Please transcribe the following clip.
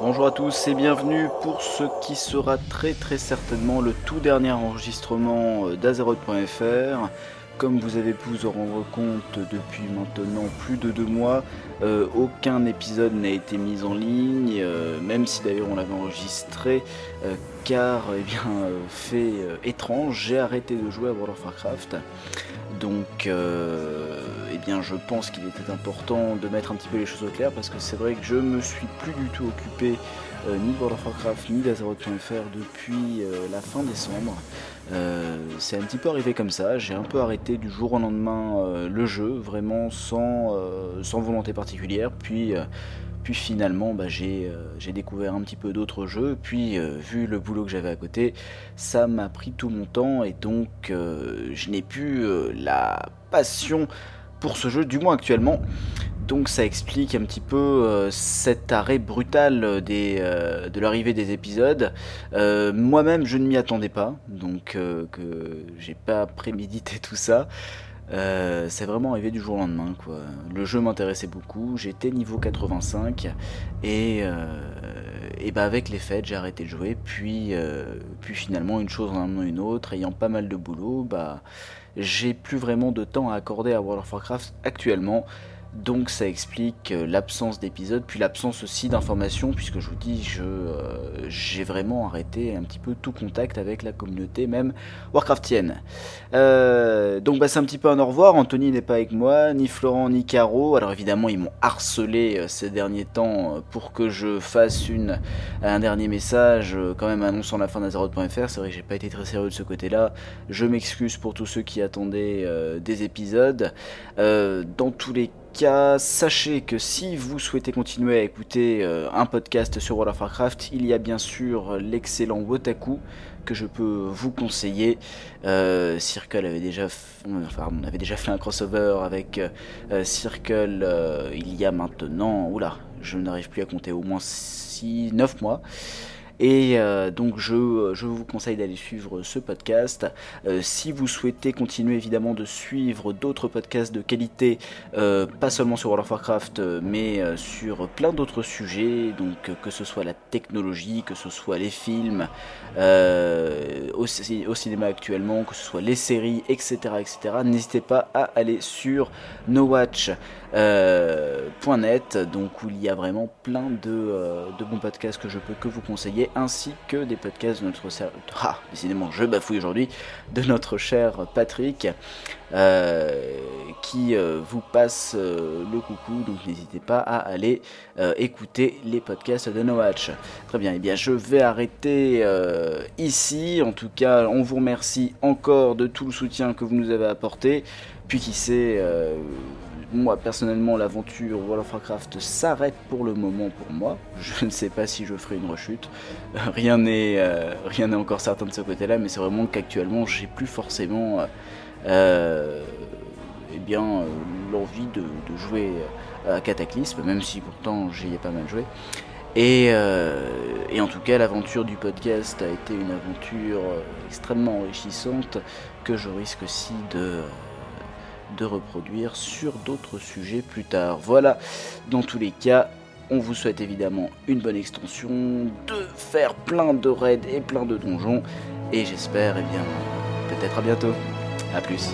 Bonjour à tous et bienvenue pour ce qui sera très très certainement le tout dernier enregistrement euh, d'Azeroth.fr. Comme vous avez pu vous en rendre compte depuis maintenant plus de deux mois, euh, aucun épisode n'a été mis en ligne, euh, même si d'ailleurs on l'avait enregistré, car eh bien, fait étrange, j'ai arrêté de jouer à World of Warcraft. Donc, eh bien, je pense qu'il était important de mettre un petit peu les choses au clair parce que c'est vrai que je me suis plus du tout occupé euh, ni de World of Warcraft ni d'Azeroth.fr depuis euh, la fin décembre. Euh, c'est un petit peu arrivé comme ça, j'ai un peu arrêté du jour au lendemain le jeu, vraiment sans, sans volonté particulière, puis puis finalement bah, j'ai découvert un petit peu d'autres jeux, puis vu le boulot que j'avais à côté, ça m'a pris tout mon temps et donc je n'ai plus la passion pour ce jeu, du moins actuellement. Donc ça explique un petit peu euh, cet arrêt brutal euh, de l'arrivée des épisodes. Euh, moi-même, je ne m'y attendais pas, donc que j'ai pas prémédité tout ça. C'est vraiment arrivé du jour au lendemain. Quoi. Le jeu m'intéressait beaucoup, j'étais niveau 85 et, et bah avec les fêtes j'ai arrêté de jouer. Puis, puis finalement une chose en amenant une autre, ayant pas mal de boulot, bah j'ai plus vraiment de temps à accorder à World of Warcraft actuellement. Donc ça explique euh, l'absence d'épisodes, puis l'absence aussi d'informations, puisque je vous dis, je euh, j'ai vraiment arrêté un petit peu tout contact avec la communauté, même Warcraftienne. Euh, donc bah, c'est un petit peu un au revoir, Anthony n'est pas avec moi, ni Florent, ni Caro. Alors évidemment, ils m'ont harcelé ces derniers temps pour que je fasse une, un dernier message, quand même annonçant la fin d'Azeroth.fr. C'est vrai que j'ai pas été très sérieux de ce côté-là. Je m'excuse pour tous ceux qui attendaient des épisodes. dans tous les sachez que si vous souhaitez continuer à écouter euh, un podcast sur World of Warcraft, il y a bien sûr l'excellent Wotaku que je peux vous conseiller. Euh, Circle avait déjà, enfin, on avait déjà fait un crossover avec euh, Circle il y a maintenant, oula, je n'arrive plus à compter, au moins 6, 9 mois. Et euh, donc je, vous conseille d'aller suivre ce podcast. Euh, si vous souhaitez continuer évidemment de suivre d'autres podcasts de qualité, euh, pas seulement sur World of Warcraft, mais sur plein d'autres sujets, donc que ce soit la technologie, que ce soit les films, au, au, cinéma actuellement, que ce soit les séries, etc. etc. N'hésitez pas à aller sur nowatch.net, donc où il y a vraiment plein de, de bons podcasts que je peux que vous conseiller ainsi que des podcasts de notre ah, décidément je bafouille aujourd'hui de notre cher Patrick euh, qui euh, vous passe euh, le coucou donc n'hésitez pas à aller écouter les podcasts de No Watch. Très bien, et eh bien je vais arrêter ici. En tout cas, on vous remercie encore de tout le soutien que vous nous avez apporté. Puis qui sait moi personnellement l'aventure World of Warcraft s'arrête pour le moment pour moi. Je ne sais pas si je ferai une rechute. Rien n'est euh, rien n'est encore certain de ce côté-là, mais c'est vraiment qu'actuellement j'ai plus forcément euh, eh bien euh, l'envie de, jouer à Cataclysme, même si pourtant j'y ai pas mal joué. Et, en tout cas, l'aventure du podcast a été une aventure extrêmement enrichissante que je risque aussi de, de reproduire sur d'autres sujets plus tard. Voilà, dans tous les cas, on vous souhaite évidemment une bonne extension, de faire plein de raids et plein de donjons, et j'espère, eh bien, peut-être à bientôt. A plus.